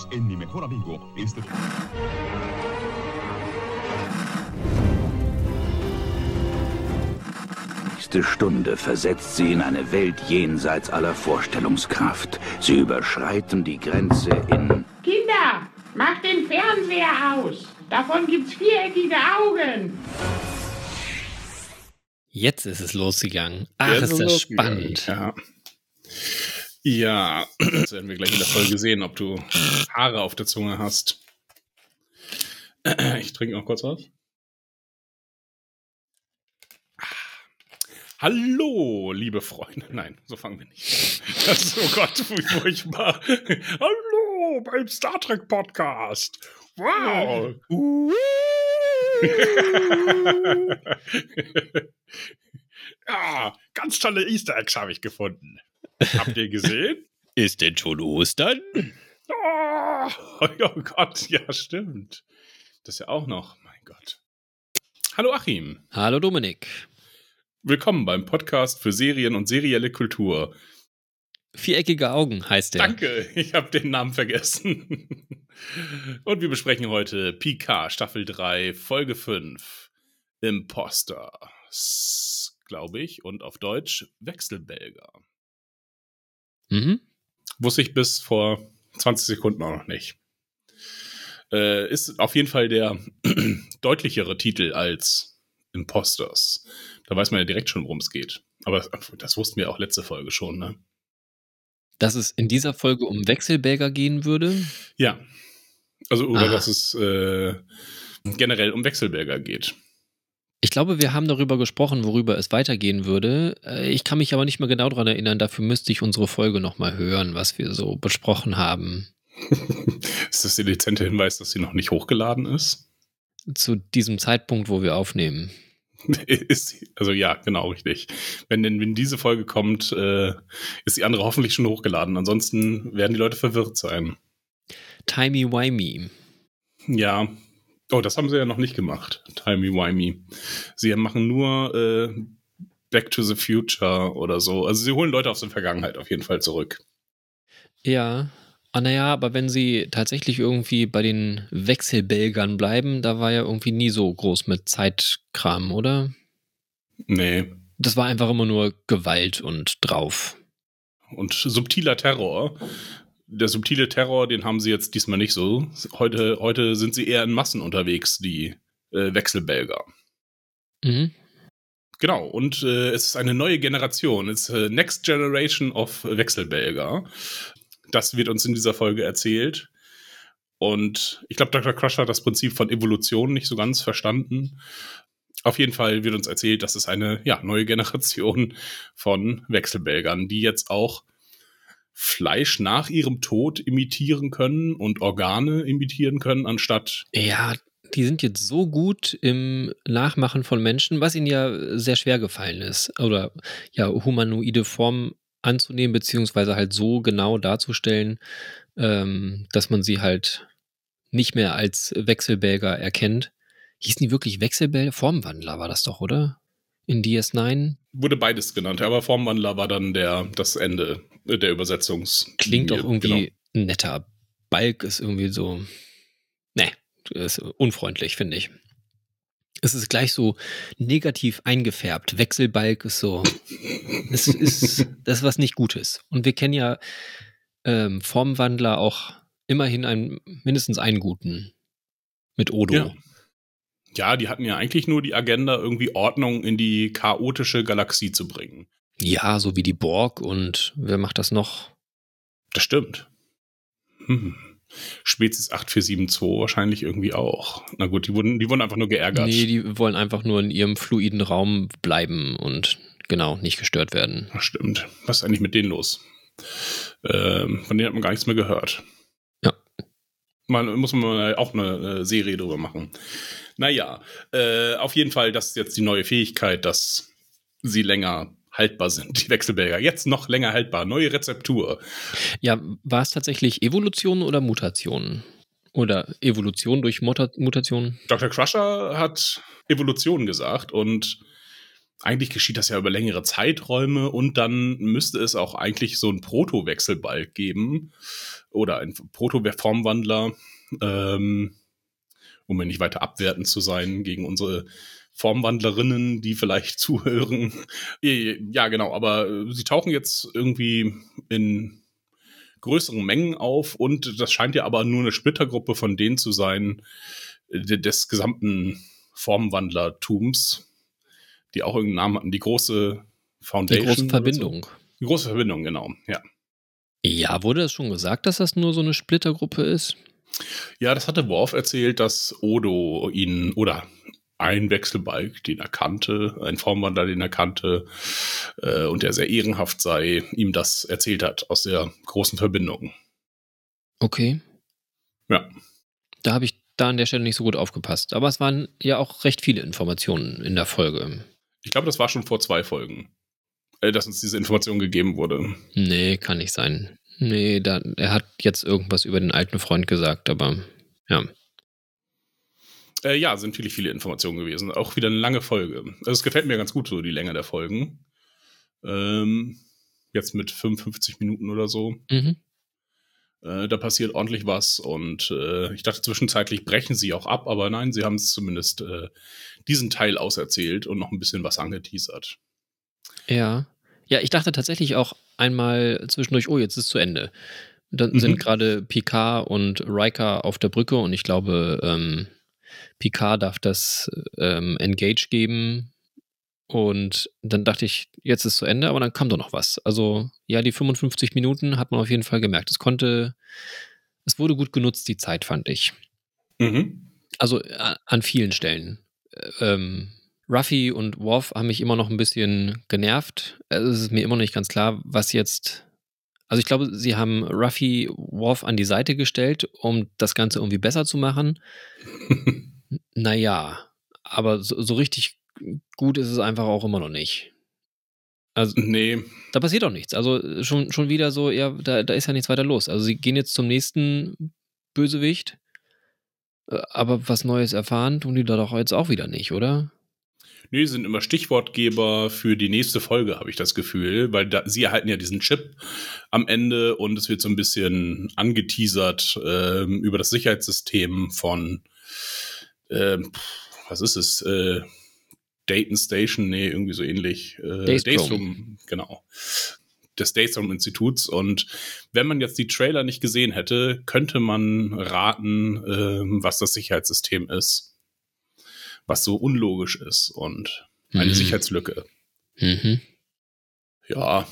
Bienvenidos en Mi Mejor Amigo. Este... nächste Stunde versetzt sie in eine Welt jenseits aller Vorstellungskraft. Sie überschreiten die Grenze in... Kinder, macht den Fernseher aus. Davon gibt's viereckige Augen. Jetzt ist es losgegangen. Ach, Jetzt ist das spannend. Ja. Ja, das werden wir gleich in der Folge sehen, ob du Haare auf der Zunge hast. Ich trinke noch kurz was. Hallo, liebe Freunde. Nein, so fangen wir nicht. Das ist, oh Gott, wie furchtbar. Hallo beim Star Trek Podcast. Wow. ja, ganz tolle Easter Eggs habe ich gefunden. Habt ihr gesehen? Ist denn schon Ostern? Oh, oh Gott, ja, stimmt. Das ist ja auch noch, mein Gott. Hallo Achim. Hallo Dominik. Willkommen beim Podcast für Serien und serielle Kultur. Viereckige Augen heißt der. Danke, ich habe den Namen vergessen. und wir besprechen heute PK Staffel 3, Folge 5. Imposter, glaube ich, und auf Deutsch Wechselbelger. Mhm. Wusste ich bis vor 20 Sekunden auch noch nicht. Äh, ist auf jeden Fall der deutlichere Titel als Imposters. Da weiß man ja direkt schon, worum es geht. Aber das wussten wir auch letzte Folge schon, ne? Dass es in dieser Folge um Wechselbäger gehen würde? Ja. Also, oder Aha. dass es äh, generell um Wechselbäger geht. Ich glaube, wir haben darüber gesprochen, worüber es weitergehen würde. Äh, ich kann mich aber nicht mehr genau daran erinnern. Dafür müsste ich unsere Folge nochmal hören, was wir so besprochen haben. ist das der dezente Hinweis, dass sie noch nicht hochgeladen ist? Zu diesem Zeitpunkt, wo wir aufnehmen. ist, also ja, genau, richtig. Wenn denn wenn diese Folge kommt, äh, ist die andere hoffentlich schon hochgeladen. Ansonsten werden die Leute verwirrt sein. Timey-wimey. Ja. Oh, das haben sie ja noch nicht gemacht. Timey-wimey. Sie machen nur äh, Back to the Future oder so. Also sie holen Leute aus der Vergangenheit auf jeden Fall zurück. Ja, Ah, naja, aber wenn sie tatsächlich irgendwie bei den Wechselbelgern bleiben, da war ja irgendwie nie so groß mit Zeitkram, oder? Nee. Das war einfach immer nur Gewalt und drauf. Und subtiler Terror. Der subtile Terror, den haben sie jetzt diesmal nicht so. Heute, heute sind sie eher in Massen unterwegs, die äh, Wechselbelger. Mhm. Genau, und äh, es ist eine neue Generation. Es ist äh, Next Generation of Wechselbelger. Das wird uns in dieser Folge erzählt. Und ich glaube, Dr. Crusher hat das Prinzip von Evolution nicht so ganz verstanden. Auf jeden Fall wird uns erzählt, dass es eine ja, neue Generation von Wechselbelgern, die jetzt auch Fleisch nach ihrem Tod imitieren können und Organe imitieren können, anstatt. Ja, die sind jetzt so gut im Nachmachen von Menschen, was ihnen ja sehr schwer gefallen ist. Oder ja, humanoide Formen anzunehmen, beziehungsweise halt so genau darzustellen, ähm, dass man sie halt nicht mehr als Wechselbälger erkennt. Hießen die wirklich Wechselbälger? Formwandler war das doch, oder? In DS9? Wurde beides genannt, aber Formwandler war dann der, das Ende der Übersetzungs. Klingt auch irgendwie genau. netter. Balk ist irgendwie so. Ne, ist unfreundlich, finde ich es ist gleich so negativ eingefärbt. Wechselbalg ist so, es ist das ist was nicht Gutes. Und wir kennen ja ähm, Formwandler auch immerhin einen, mindestens einen guten mit Odo. Ja. ja, die hatten ja eigentlich nur die Agenda, irgendwie Ordnung in die chaotische Galaxie zu bringen. Ja, so wie die Borg und wer macht das noch? Das stimmt. Hm. Spezies 8472 wahrscheinlich irgendwie auch. Na gut, die wurden, die wurden einfach nur geärgert. Nee, die wollen einfach nur in ihrem fluiden Raum bleiben und genau, nicht gestört werden. Das stimmt. Was ist eigentlich mit denen los? Ähm, von denen hat man gar nichts mehr gehört. Ja. Man muss man auch eine Serie drüber machen. Naja, äh, auf jeden Fall, das ist jetzt die neue Fähigkeit, dass sie länger haltbar sind, die Wechselbälger. Jetzt noch länger haltbar. Neue Rezeptur. Ja, war es tatsächlich Evolution oder Mutation? Oder Evolution durch Mutation? Dr. Crusher hat Evolution gesagt und eigentlich geschieht das ja über längere Zeiträume und dann müsste es auch eigentlich so einen Proto-Wechselbalg geben oder ein Proto-Formwandler, ähm, um mir nicht weiter abwertend zu sein gegen unsere Formwandlerinnen, die vielleicht zuhören. ja, genau, aber äh, sie tauchen jetzt irgendwie in größeren Mengen auf und das scheint ja aber nur eine Splittergruppe von denen zu sein, äh, des gesamten Formwandlertums, die auch irgendeinen Namen hatten. Die große Foundation. Die große Verbindung. So. Die große Verbindung, genau, ja. Ja, wurde es schon gesagt, dass das nur so eine Splittergruppe ist? Ja, das hatte Worf erzählt, dass Odo ihn oder ein Wechselbalg, den er kannte, ein Formwandler, den er kannte äh, und der sehr ehrenhaft sei, ihm das erzählt hat aus der großen Verbindung. Okay. Ja. Da habe ich da an der Stelle nicht so gut aufgepasst. Aber es waren ja auch recht viele Informationen in der Folge. Ich glaube, das war schon vor zwei Folgen, äh, dass uns diese Information gegeben wurde. Nee, kann nicht sein. Nee, da, er hat jetzt irgendwas über den alten Freund gesagt, aber ja. Äh, ja, sind viele, viele Informationen gewesen. Auch wieder eine lange Folge. Also es gefällt mir ganz gut, so die Länge der Folgen. Ähm, jetzt mit 55 Minuten oder so. Mhm. Äh, da passiert ordentlich was und äh, ich dachte zwischenzeitlich brechen sie auch ab, aber nein, sie haben es zumindest äh, diesen Teil auserzählt und noch ein bisschen was angeteasert. Ja. Ja, ich dachte tatsächlich auch einmal zwischendurch, oh, jetzt ist es zu Ende. Dann mhm. sind gerade Picard und Riker auf der Brücke und ich glaube, ähm, Picard darf das ähm, Engage geben. Und dann dachte ich, jetzt ist zu Ende, aber dann kam doch noch was. Also, ja, die 55 Minuten hat man auf jeden Fall gemerkt. Es konnte, es wurde gut genutzt, die Zeit, fand ich. Mhm. Also an vielen Stellen. Ähm, Ruffy und Worf haben mich immer noch ein bisschen genervt. Es ist mir immer noch nicht ganz klar, was jetzt. Also ich glaube, sie haben Ruffy Worf an die Seite gestellt, um das Ganze irgendwie besser zu machen. Naja, aber so, so richtig gut ist es einfach auch immer noch nicht. Also, nee. Da passiert auch nichts. Also schon, schon wieder so, ja, da, da ist ja nichts weiter los. Also sie gehen jetzt zum nächsten Bösewicht, äh, aber was Neues erfahren tun die da doch jetzt auch wieder nicht, oder? Nee, sind immer Stichwortgeber für die nächste Folge, habe ich das Gefühl, weil da, sie erhalten ja diesen Chip am Ende und es wird so ein bisschen angeteasert äh, über das Sicherheitssystem von ähm, was ist es? Äh, Dayton Station, nee, irgendwie so ähnlich. Äh, Daystrom, genau. Des Daystrom-Instituts. Und wenn man jetzt die Trailer nicht gesehen hätte, könnte man raten, äh, was das Sicherheitssystem ist. Was so unlogisch ist und eine mhm. Sicherheitslücke. Mhm. Ja,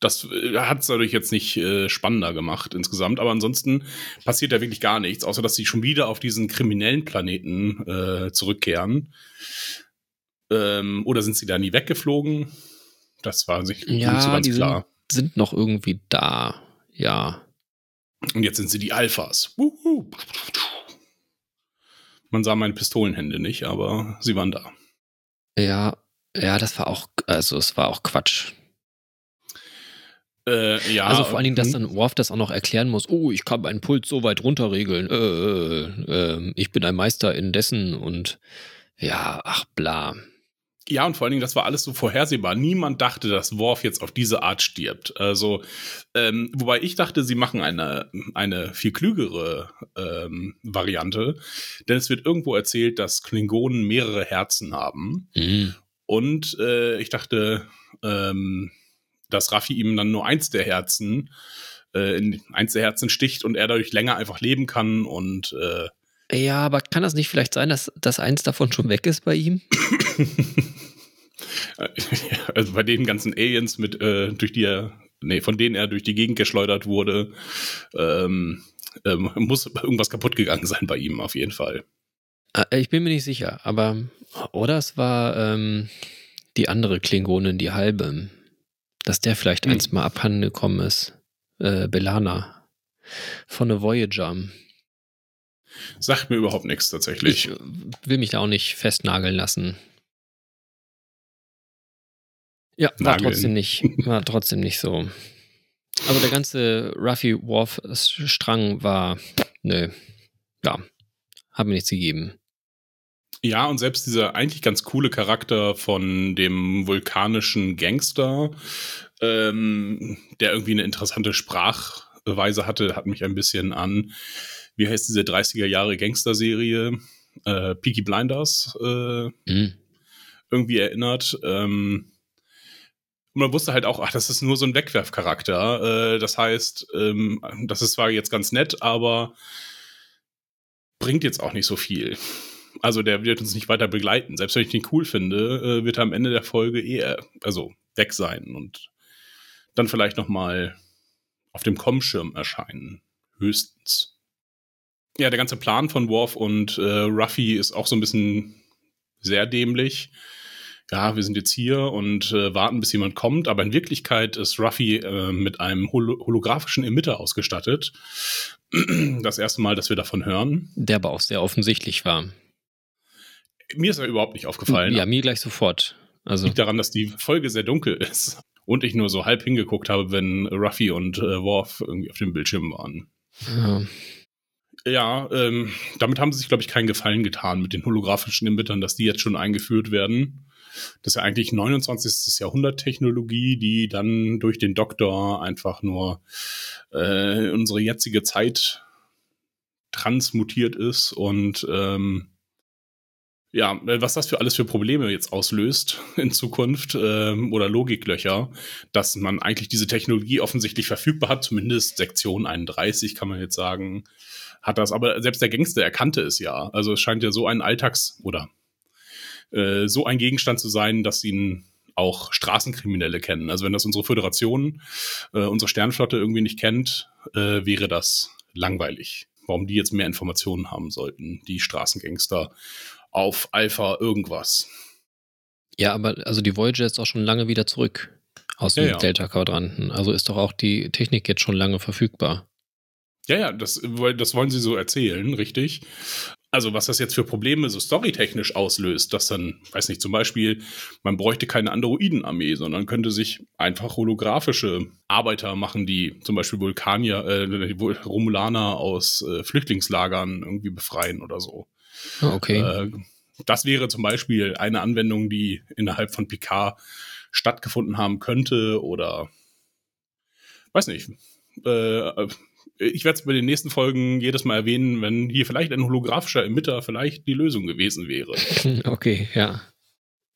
das äh, hat es dadurch jetzt nicht äh, spannender gemacht insgesamt, aber ansonsten passiert da wirklich gar nichts, außer dass sie schon wieder auf diesen kriminellen Planeten äh, zurückkehren. Ähm, oder sind sie da nie weggeflogen? Das war sich ja, nicht so ganz die klar. Sind, sind noch irgendwie da, ja. Und jetzt sind sie die Alphas. Man sah meine Pistolenhände nicht, aber sie waren da. Ja, ja, das war auch, also es war auch Quatsch. Äh, ja, also vor allen Dingen, dass hm. dann Worf das auch noch erklären muss, oh, ich kann meinen Puls so weit runterregeln, äh, äh, äh, ich bin ein Meister in dessen und ja, ach bla. Ja, und vor allen Dingen, das war alles so vorhersehbar. Niemand dachte, dass Worf jetzt auf diese Art stirbt. Also, ähm, wobei ich dachte, sie machen eine, eine viel klügere ähm, Variante, denn es wird irgendwo erzählt, dass Klingonen mehrere Herzen haben. Mhm. Und äh, ich dachte, ähm, dass Raffi ihm dann nur eins der Herzen, äh, in eins der Herzen sticht und er dadurch länger einfach leben kann und äh, ja, aber kann das nicht vielleicht sein, dass, dass eins davon schon weg ist bei ihm? also bei den ganzen Aliens mit, äh, durch die er, nee, von denen er durch die Gegend geschleudert wurde, ähm, ähm, muss irgendwas kaputt gegangen sein bei ihm auf jeden Fall. Äh, ich bin mir nicht sicher, aber oder es war ähm, die andere Klingonin, die halbe dass der vielleicht mhm. eins mal abhanden gekommen ist. Äh, Belana von der Voyager. Sagt mir überhaupt nichts tatsächlich. Ich will mich da auch nicht festnageln lassen. Ja, war Nageln. trotzdem nicht, war trotzdem nicht so. Also der ganze Ruffy Worf Strang war, nö, ja, hat mir nichts gegeben. Ja, und selbst dieser eigentlich ganz coole Charakter von dem vulkanischen Gangster, ähm, der irgendwie eine interessante Sprachweise hatte, hat mich ein bisschen an, wie heißt diese 30er Jahre Gangster-Serie? Äh, Peaky Blinders äh, mhm. irgendwie erinnert. Ähm, und man wusste halt auch, ach, das ist nur so ein Wegwerfcharakter. Äh, das heißt, ähm, das ist zwar jetzt ganz nett, aber bringt jetzt auch nicht so viel. Also der wird uns nicht weiter begleiten. Selbst wenn ich den cool finde, äh, wird er am Ende der Folge eher, also weg sein und dann vielleicht noch mal auf dem Kommschirm erscheinen. Höchstens. Ja, der ganze Plan von Worf und äh, Ruffy ist auch so ein bisschen sehr dämlich. Ja, wir sind jetzt hier und äh, warten, bis jemand kommt. Aber in Wirklichkeit ist Ruffy äh, mit einem hol holographischen Emitter ausgestattet. Das erste Mal, dass wir davon hören. Der aber auch sehr offensichtlich war. Mir ist er überhaupt nicht aufgefallen. Ja, mir gleich sofort. Also liegt daran, dass die Folge sehr dunkel ist und ich nur so halb hingeguckt habe, wenn Ruffy und äh, Worf irgendwie auf dem Bildschirm waren. Ja. Ja, ähm, damit haben sie sich, glaube ich, keinen Gefallen getan mit den holographischen Emittern, dass die jetzt schon eingeführt werden. Das ist ja eigentlich 29. Jahrhundert Technologie, die dann durch den Doktor einfach nur äh, unsere jetzige Zeit transmutiert ist und ähm, ja, äh, was das für alles für Probleme jetzt auslöst in Zukunft ähm, oder Logiklöcher, dass man eigentlich diese Technologie offensichtlich verfügbar hat, zumindest Sektion 31 kann man jetzt sagen, hat das. Aber selbst der Gangster erkannte es ja. Also es scheint ja so ein Alltags- oder äh, so ein Gegenstand zu sein, dass ihn auch Straßenkriminelle kennen. Also wenn das unsere Föderation, äh, unsere Sternflotte irgendwie nicht kennt, äh, wäre das langweilig. Warum die jetzt mehr Informationen haben sollten, die Straßengangster auf Alpha irgendwas. Ja, aber also die Voyager ist auch schon lange wieder zurück aus dem ja, ja. Delta-Quadranten. Also ist doch auch die Technik jetzt schon lange verfügbar. Ja, ja, das, das wollen sie so erzählen, richtig. Also, was das jetzt für Probleme so storytechnisch auslöst, dass dann, weiß nicht, zum Beispiel, man bräuchte keine Androidenarmee, sondern könnte sich einfach holographische Arbeiter machen, die zum Beispiel Vulkanier, äh, Romulaner aus äh, Flüchtlingslagern irgendwie befreien oder so. Ah, okay. Äh, das wäre zum Beispiel eine Anwendung, die innerhalb von Picard stattgefunden haben könnte oder weiß nicht. Äh, ich werde es bei den nächsten Folgen jedes Mal erwähnen, wenn hier vielleicht ein holographischer Emitter vielleicht die Lösung gewesen wäre. Okay, ja.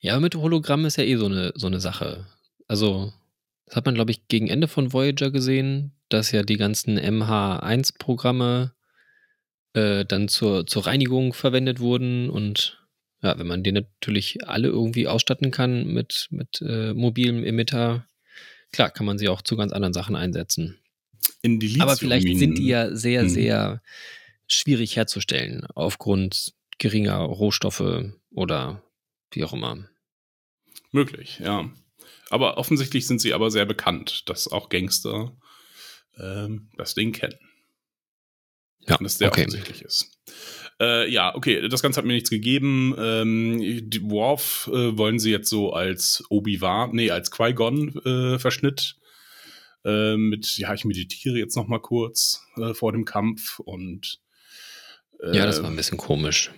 Ja, mit Hologramm ist ja eh so eine, so eine Sache. Also, das hat man, glaube ich, gegen Ende von Voyager gesehen, dass ja die ganzen MH1-Programme äh, dann zur, zur Reinigung verwendet wurden und ja, wenn man die natürlich alle irgendwie ausstatten kann mit, mit äh, mobilem Emitter, klar, kann man sie auch zu ganz anderen Sachen einsetzen. In die Aber vielleicht sind die ja sehr, hm. sehr schwierig herzustellen aufgrund geringer Rohstoffe oder wie auch immer. Möglich, ja. Aber offensichtlich sind sie aber sehr bekannt, dass auch Gangster ähm, das Ding kennen. Ja, es sehr okay. offensichtlich ist. Äh, ja, okay, das Ganze hat mir nichts gegeben. Ähm, die Worf äh, wollen sie jetzt so als Obi-Wan, nee, als Qui-Gon-Verschnitt äh, mit, ja, ich meditiere jetzt noch mal kurz äh, vor dem Kampf und ja, das war ein bisschen komisch.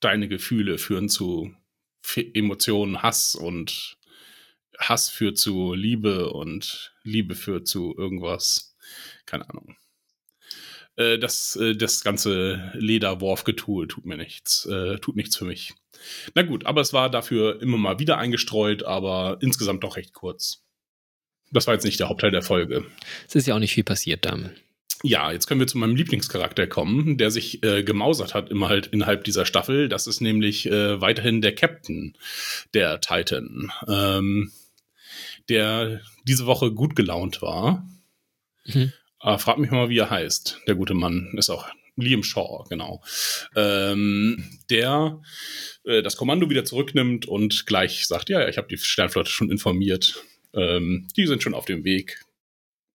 Deine Gefühle führen zu Emotionen, Hass und Hass führt zu Liebe und Liebe führt zu irgendwas. Keine Ahnung. Äh, das, äh, das ganze Lederwurfgetue tut mir nichts, äh, tut nichts für mich. Na gut, aber es war dafür immer mal wieder eingestreut, aber insgesamt doch recht kurz. Das war jetzt nicht der Hauptteil der Folge. Es ist ja auch nicht viel passiert dann. Ja, jetzt können wir zu meinem Lieblingscharakter kommen, der sich äh, gemausert hat immer halt innerhalb dieser Staffel. Das ist nämlich äh, weiterhin der Captain der Titan, ähm, der diese Woche gut gelaunt war. Mhm. Äh, frag mich mal, wie er heißt. Der gute Mann ist auch Liam Shaw, genau. Ähm, der äh, das Kommando wieder zurücknimmt und gleich sagt, ja, ich habe die Sternflotte schon informiert. Ähm, die sind schon auf dem Weg.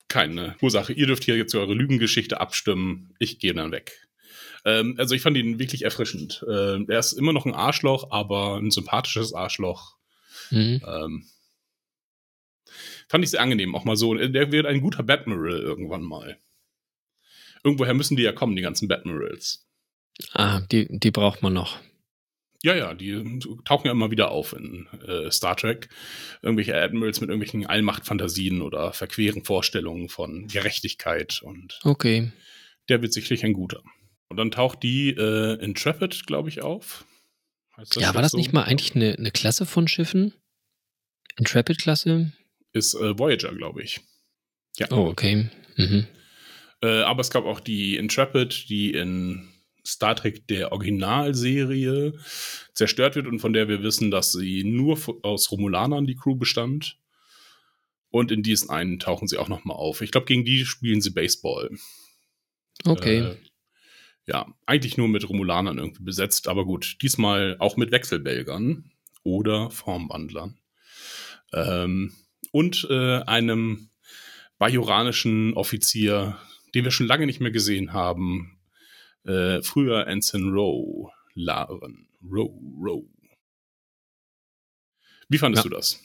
Keine Ursache. Ihr dürft hier jetzt eure Lügengeschichte abstimmen. Ich gehe dann weg. Ähm, also ich fand ihn wirklich erfrischend. Ähm, er ist immer noch ein Arschloch, aber ein sympathisches Arschloch. Mhm. Ähm, Fand ich sehr angenehm, auch mal so. Der wird ein guter Batmiral irgendwann mal. Irgendwoher müssen die ja kommen, die ganzen Batmirals. Ah, die, die braucht man noch. Ja, ja, die tauchen ja immer wieder auf in äh, Star Trek. Irgendwelche Admirals mit irgendwelchen Allmachtfantasien oder verqueren Vorstellungen von Gerechtigkeit und okay. der wird sicherlich ein guter. Und dann taucht die äh, Intrepid, glaube ich, auf. ja, war das so? nicht mal eigentlich eine, eine Klasse von Schiffen? Intrepid-Klasse? Ist äh, Voyager, glaube ich. Ja. Oh, okay. Mhm. Äh, aber es gab auch die Intrepid, die in Star Trek der Originalserie zerstört wird und von der wir wissen, dass sie nur aus Romulanern die Crew bestand. Und in diesen einen tauchen sie auch nochmal auf. Ich glaube, gegen die spielen sie Baseball. Okay. Äh, ja, eigentlich nur mit Romulanern irgendwie besetzt, aber gut, diesmal auch mit Wechselbelgern oder Formwandlern. Ähm, und äh, einem bajoranischen Offizier, den wir schon lange nicht mehr gesehen haben, äh, früher Ensign Rowe, Laren, Rowe, Rowe. Wie fandest ja. du das?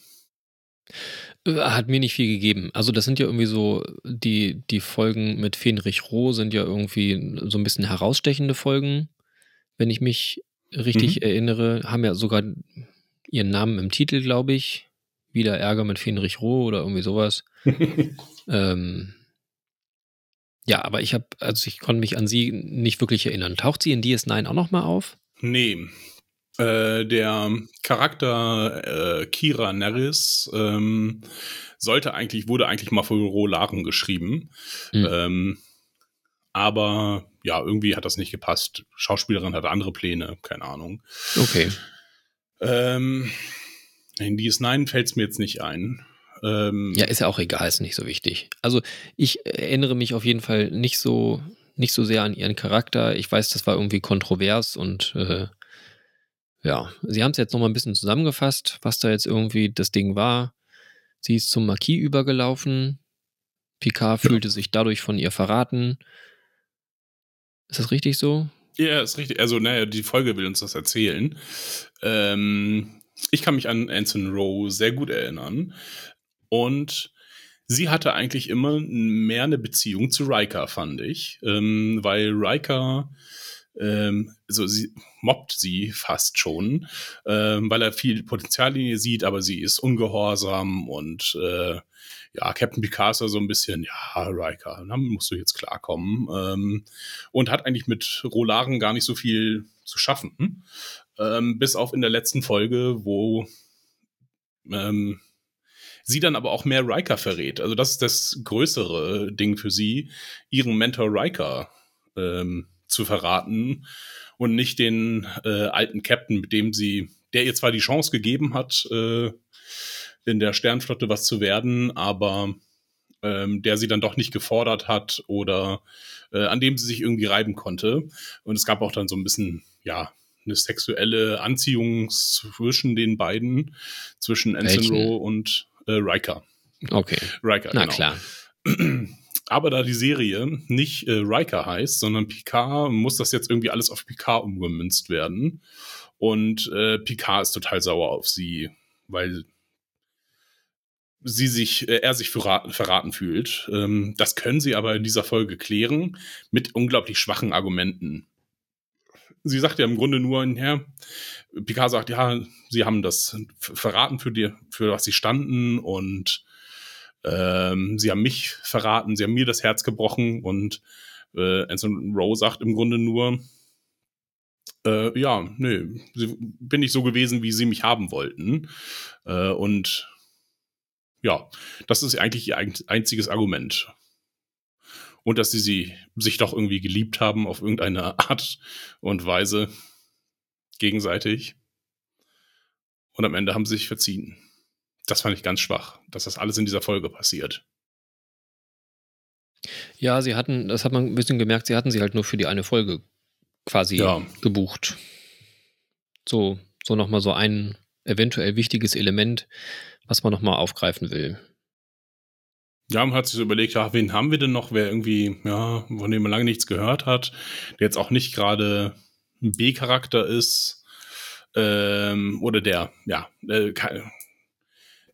Äh, hat mir nicht viel gegeben. Also das sind ja irgendwie so, die, die Folgen mit Fenrich Roh sind ja irgendwie so ein bisschen herausstechende Folgen, wenn ich mich richtig mhm. erinnere. Haben ja sogar ihren Namen im Titel, glaube ich. Wieder Ärger mit Fenrich Roh oder irgendwie sowas. ähm, ja, aber ich habe, also ich konnte mich an sie nicht wirklich erinnern. Taucht sie in DS9 auch nochmal auf? Nee. Äh, der Charakter äh, Kira Nerys ähm, sollte eigentlich, wurde eigentlich mal für Rolaren geschrieben. Mhm. Ähm, aber ja, irgendwie hat das nicht gepasst. Schauspielerin hatte andere Pläne, keine Ahnung. Okay. Ähm, in DS9 fällt es mir jetzt nicht ein. Ähm, ja, ist ja auch egal, ist nicht so wichtig. Also ich erinnere mich auf jeden Fall nicht so, nicht so sehr an ihren Charakter. Ich weiß, das war irgendwie kontrovers und äh, ja, sie haben es jetzt nochmal ein bisschen zusammengefasst, was da jetzt irgendwie das Ding war. Sie ist zum Marquis übergelaufen. Picard fühlte ja. sich dadurch von ihr verraten. Ist das richtig so? Ja, ist richtig. Also, naja, die Folge will uns das erzählen. Ähm, ich kann mich an Anson Rowe sehr gut erinnern. Und sie hatte eigentlich immer mehr eine Beziehung zu Riker, fand ich. Ähm, weil Riker, ähm, also sie mobbt sie fast schon, ähm, weil er viel Potenzial in ihr sieht, aber sie ist ungehorsam und äh, ja, Captain Picard ist so ein bisschen, ja, Riker, dann musst du jetzt klarkommen. Ähm, und hat eigentlich mit Rolaren gar nicht so viel zu schaffen. Ähm, bis auf in der letzten Folge, wo ähm, sie dann aber auch mehr Riker verrät. Also das ist das größere Ding für sie, ihren Mentor Riker ähm, zu verraten und nicht den äh, alten Captain, mit dem sie, der ihr zwar die Chance gegeben hat, äh, in der Sternflotte was zu werden, aber ähm, der sie dann doch nicht gefordert hat oder äh, an dem sie sich irgendwie reiben konnte. Und es gab auch dann so ein bisschen, ja, eine sexuelle Anziehung zwischen den beiden, zwischen Ensign Rowe und äh, Riker. Okay. Riker, Na genau. klar. Aber da die Serie nicht äh, Riker heißt, sondern Picard, muss das jetzt irgendwie alles auf Picard umgemünzt werden. Und äh, Picard ist total sauer auf sie, weil sie sich, äh, er sich verraten, verraten fühlt. Ähm, das können sie aber in dieser Folge klären mit unglaublich schwachen Argumenten sie sagt ja im Grunde nur, ja, Picard sagt, ja, sie haben das verraten für die, für was sie standen und ähm, sie haben mich verraten, sie haben mir das Herz gebrochen und äh, Anson Rowe sagt im Grunde nur, äh, ja, nö, bin ich so gewesen, wie sie mich haben wollten. Äh, und ja, das ist eigentlich ihr einziges Argument und dass sie, sie sich doch irgendwie geliebt haben auf irgendeine Art und Weise gegenseitig. Und am Ende haben sie sich verziehen. Das fand ich ganz schwach, dass das alles in dieser Folge passiert. Ja, sie hatten, das hat man ein bisschen gemerkt, sie hatten sie halt nur für die eine Folge quasi ja. gebucht. So, so nochmal so ein eventuell wichtiges Element, was man nochmal aufgreifen will. Ja, man hat sich so überlegt, ja, wen haben wir denn noch, wer irgendwie, ja, von dem man lange nichts gehört hat, der jetzt auch nicht gerade ein B-Charakter ist, ähm, oder der, ja, äh, der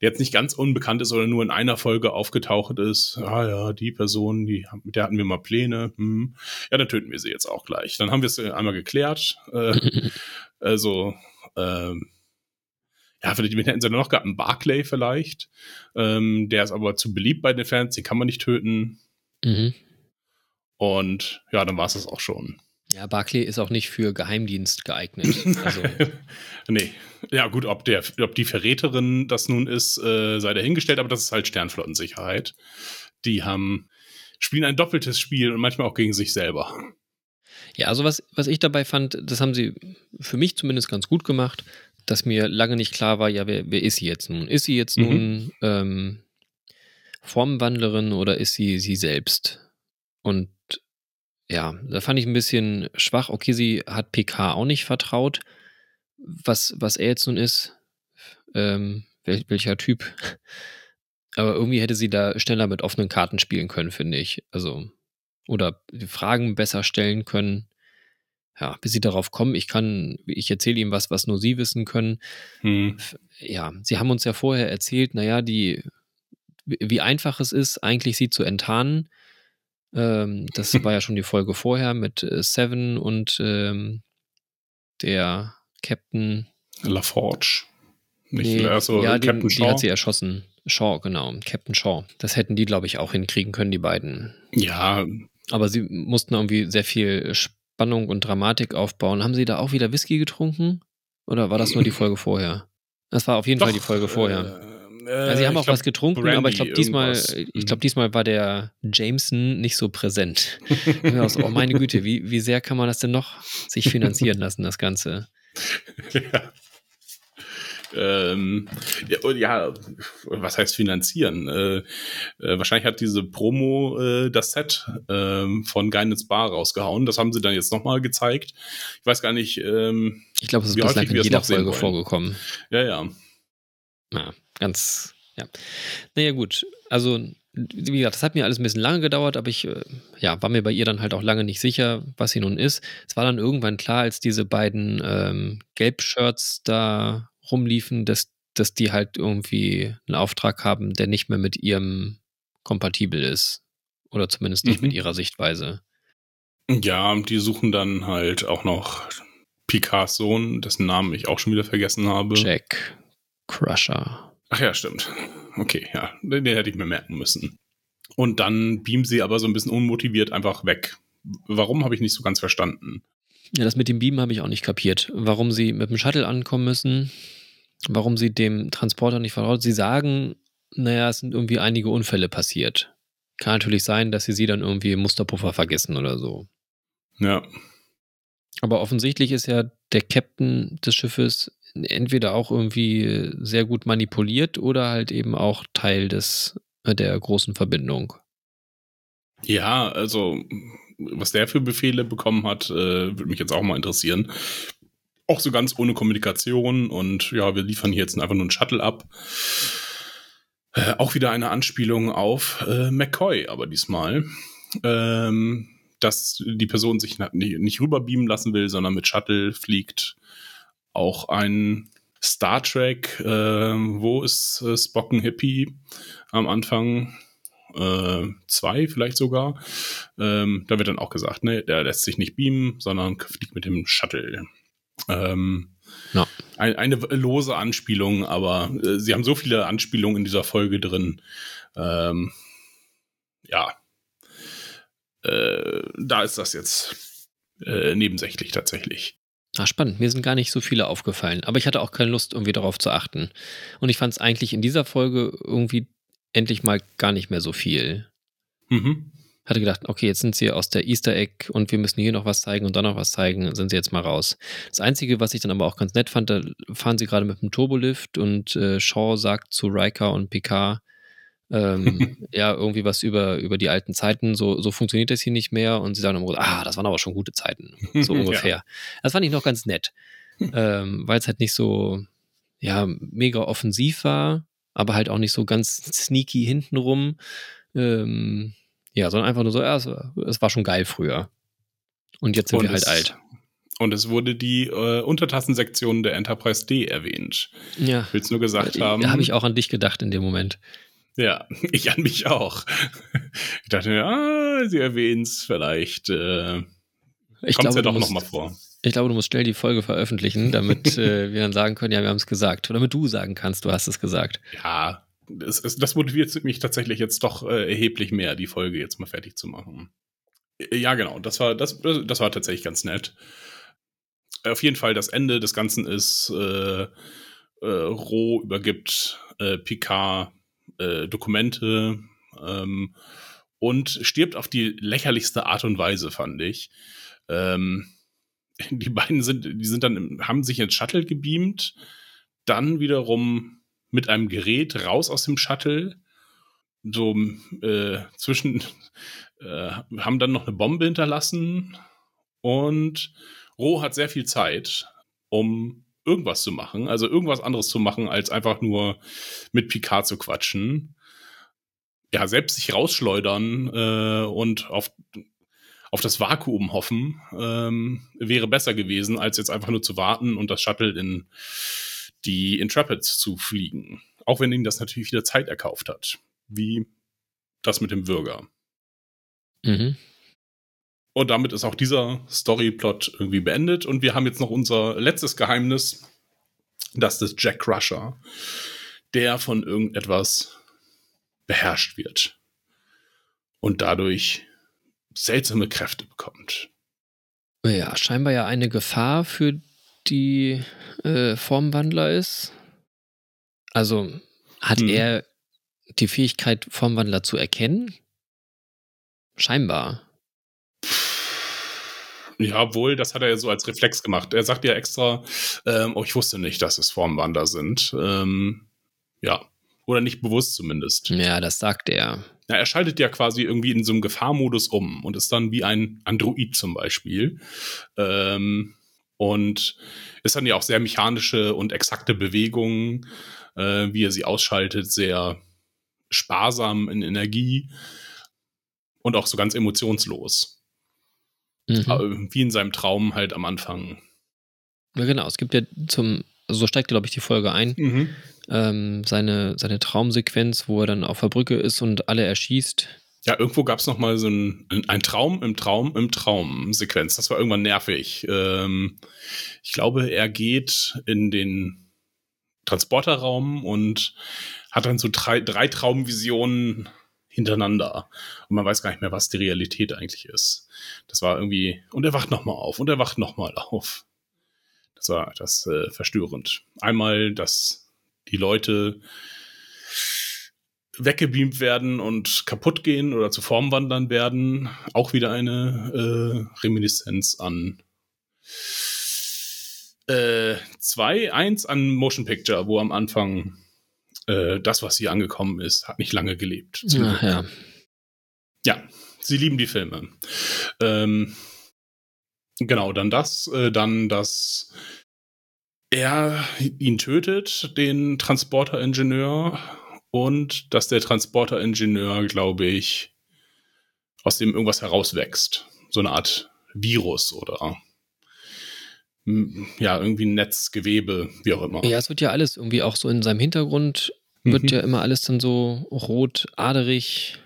jetzt nicht ganz unbekannt ist oder nur in einer Folge aufgetaucht ist. Ah ja, die Person, die, mit der hatten wir mal Pläne. Hm. Ja, dann töten wir sie jetzt auch gleich. Dann haben wir es einmal geklärt. Äh, also Ähm, ja, vielleicht hätten sie noch gehabt, einen Barclay vielleicht. Ähm, der ist aber zu beliebt bei den Fans, den kann man nicht töten. Mhm. Und ja, dann war es das auch schon. Ja, Barclay ist auch nicht für Geheimdienst geeignet. Also. nee. Ja, gut, ob, der, ob die Verräterin das nun ist, äh, sei dahingestellt, aber das ist halt Sternflottensicherheit. Die haben, spielen ein doppeltes Spiel und manchmal auch gegen sich selber. Ja, also was, was ich dabei fand, das haben sie für mich zumindest ganz gut gemacht, dass mir lange nicht klar war, ja, wer, wer ist sie jetzt nun? Ist sie jetzt mhm. nun ähm, Formwandlerin oder ist sie sie selbst? Und ja, da fand ich ein bisschen schwach. Okay, sie hat PK auch nicht vertraut, was, was er jetzt nun ist, ähm, wel, welcher Typ. Aber irgendwie hätte sie da schneller mit offenen Karten spielen können, finde ich. Also, oder Fragen besser stellen können. Ja, bis sie darauf kommen, ich kann, ich erzähle ihm was, was nur sie wissen können. Hm. Ja, sie haben uns ja vorher erzählt, naja, die, wie einfach es ist, eigentlich sie zu enttarnen ähm, das war ja schon die Folge vorher mit äh, Seven und ähm, der Captain LaForge. Nicht nee, also ja, Captain den, Shaw. die hat sie erschossen. Shaw, genau. Captain Shaw. Das hätten die, glaube ich, auch hinkriegen können, die beiden. Ja. Aber sie mussten irgendwie sehr viel Spannung und Dramatik aufbauen. Haben sie da auch wieder Whisky getrunken? Oder war das nur die Folge vorher? Das war auf jeden Doch, Fall die Folge vorher. Äh, äh, ja, sie haben auch glaub, was getrunken, Brandy aber ich glaube diesmal, ich glaube diesmal war der Jameson nicht so präsent. so, oh meine Güte, wie, wie sehr kann man das denn noch sich finanzieren lassen, das Ganze? ja. Ähm, ja, ja, was heißt finanzieren? Äh, äh, wahrscheinlich hat diese Promo äh, das Set ähm, von Geinitz Bar rausgehauen. Das haben sie dann jetzt nochmal gezeigt. Ich weiß gar nicht. Ähm, ich glaube, es ist bislang in jeder Folge vorgekommen. Ja, ja. Ja, ganz, ja. Naja, gut. Also, wie gesagt, das hat mir alles ein bisschen lange gedauert, aber ich äh, ja, war mir bei ihr dann halt auch lange nicht sicher, was sie nun ist. Es war dann irgendwann klar, als diese beiden ähm, Gelbshirts da rumliefen, dass, dass die halt irgendwie einen Auftrag haben, der nicht mehr mit ihrem kompatibel ist. Oder zumindest nicht mhm. mit ihrer Sichtweise. Ja, die suchen dann halt auch noch Picards Sohn, dessen Namen ich auch schon wieder vergessen habe. Jack. Crusher. Ach ja, stimmt. Okay, ja, den, den hätte ich mir merken müssen. Und dann beamen sie aber so ein bisschen unmotiviert einfach weg. Warum habe ich nicht so ganz verstanden? Ja, das mit dem Beamen habe ich auch nicht kapiert. Warum sie mit dem Shuttle ankommen müssen, warum sie dem Transporter nicht vertraut. Sie sagen, naja, es sind irgendwie einige Unfälle passiert. Kann natürlich sein, dass sie sie dann irgendwie im Musterpuffer vergessen oder so. Ja. Aber offensichtlich ist ja der Captain des Schiffes entweder auch irgendwie sehr gut manipuliert oder halt eben auch Teil des äh, der großen Verbindung. Ja, also was der für Befehle bekommen hat, äh, würde mich jetzt auch mal interessieren. Auch so ganz ohne Kommunikation und ja, wir liefern hier jetzt einfach nur einen Shuttle ab. Äh, auch wieder eine Anspielung auf äh, McCoy, aber diesmal. Ähm, dass die Person sich nicht, rüberbeamen lassen will, sondern mit Shuttle fliegt auch ein Star Trek, äh, wo ist äh, Spock ein Hippie am Anfang? Äh, zwei vielleicht sogar. Ähm, da wird dann auch gesagt, ne, der lässt sich nicht beamen, sondern fliegt mit dem Shuttle. Ähm, ja. ein, eine lose Anspielung, aber äh, sie haben so viele Anspielungen in dieser Folge drin. Ähm, ja, äh, da ist das jetzt äh, nebensächlich tatsächlich. Ah, spannend. Mir sind gar nicht so viele aufgefallen. Aber ich hatte auch keine Lust, irgendwie darauf zu achten. Und ich fand es eigentlich in dieser Folge irgendwie endlich mal gar nicht mehr so viel. Mhm. Hatte gedacht, okay, jetzt sind sie aus der Easter Egg und wir müssen hier noch was zeigen und dann noch was zeigen, sind sie jetzt mal raus. Das Einzige, was ich dann aber auch ganz nett fand, da fahren sie gerade mit dem Turbolift und äh, Shaw sagt zu Riker und Picard, ähm, ja, irgendwie was über, über die alten Zeiten, so, so funktioniert das hier nicht mehr. Und sie sagen immer, ah, das waren aber schon gute Zeiten. So ungefähr. ja. Das fand ich noch ganz nett. ähm, weil es halt nicht so, ja, mega offensiv war, aber halt auch nicht so ganz sneaky hintenrum. Ähm, ja, sondern einfach nur so, ja, es, es war schon geil früher. Und jetzt sind und wir halt alt. Und es wurde die äh, Untertassensektion der Enterprise D erwähnt. Ja. Willst du nur gesagt haben? Da habe ich auch an dich gedacht in dem Moment. Ja, ich an mich auch. Ich dachte mir, ah, sie erwähnt es vielleicht. Äh, Kommt ja doch nochmal vor. Ich glaube, du musst schnell die Folge veröffentlichen, damit äh, wir dann sagen können, ja, wir haben es gesagt. Oder damit du sagen kannst, du hast es gesagt. Ja, das, das motiviert mich tatsächlich jetzt doch äh, erheblich mehr, die Folge jetzt mal fertig zu machen. Äh, ja, genau, das war, das, das war tatsächlich ganz nett. Auf jeden Fall, das Ende des Ganzen ist, äh, äh, Roh übergibt äh, Picard äh, Dokumente ähm, und stirbt auf die lächerlichste Art und Weise, fand ich. Ähm, die beiden sind, die sind dann, haben sich ins Shuttle gebeamt, dann wiederum mit einem Gerät raus aus dem Shuttle, so äh, zwischen, äh, haben dann noch eine Bombe hinterlassen und Ro hat sehr viel Zeit, um irgendwas zu machen, also irgendwas anderes zu machen, als einfach nur mit Picard zu quatschen. Ja, selbst sich rausschleudern äh, und auf auf das Vakuum hoffen, ähm, wäre besser gewesen, als jetzt einfach nur zu warten und das Shuttle in die Intrepids zu fliegen. Auch wenn ihm das natürlich wieder Zeit erkauft hat. Wie das mit dem Bürger. Mhm. Und damit ist auch dieser Storyplot irgendwie beendet. Und wir haben jetzt noch unser letztes Geheimnis. Das ist Jack Crusher, der von irgendetwas beherrscht wird. Und dadurch seltsame Kräfte bekommt. Ja, scheinbar ja eine Gefahr für die äh, Formwandler ist. Also hat hm. er die Fähigkeit, Formwandler zu erkennen? Scheinbar. Ja, wohl, das hat er ja so als Reflex gemacht. Er sagt ja extra, ähm, oh, ich wusste nicht, dass es Formwandler sind. Ähm, ja, oder nicht bewusst zumindest. Ja, das sagt er. Ja, er schaltet ja quasi irgendwie in so einem Gefahrmodus um und ist dann wie ein Android zum Beispiel. Ähm, und ist dann ja auch sehr mechanische und exakte Bewegungen, äh, wie er sie ausschaltet, sehr sparsam in Energie und auch so ganz emotionslos. Mhm. Wie in seinem Traum halt am Anfang. Ja, genau. Es gibt ja zum, so steigt, glaube ich, die Folge ein. Mhm ähm, seine, seine Traumsequenz, wo er dann auf der Brücke ist und alle erschießt. Ja, irgendwo gab es noch mal so ein, ein Traum im Traum im Traum-Sequenz. Das war irgendwann nervig. Ähm, ich glaube, er geht in den Transporterraum und hat dann so drei, drei Traumvisionen hintereinander. Und man weiß gar nicht mehr, was die Realität eigentlich ist. Das war irgendwie, und er wacht nochmal auf und er wacht nochmal auf. Das war das äh, verstörend. Einmal das die Leute weggebeamt werden und kaputt gehen oder zu Form wandern werden. Auch wieder eine äh, Reminiszenz an 2, äh, 1 an Motion Picture, wo am Anfang äh, das, was hier angekommen ist, hat nicht lange gelebt. Ach, ja. ja, sie lieben die Filme. Ähm, genau, dann das, äh, dann das er ihn tötet, den Transporter-Ingenieur, und dass der Transporter-Ingenieur, glaube ich, aus dem irgendwas herauswächst. So eine Art Virus oder ja, irgendwie ein Netz, Gewebe, wie auch immer. Ja, es wird ja alles irgendwie auch so in seinem Hintergrund, wird mhm. ja immer alles dann so rot, aderig.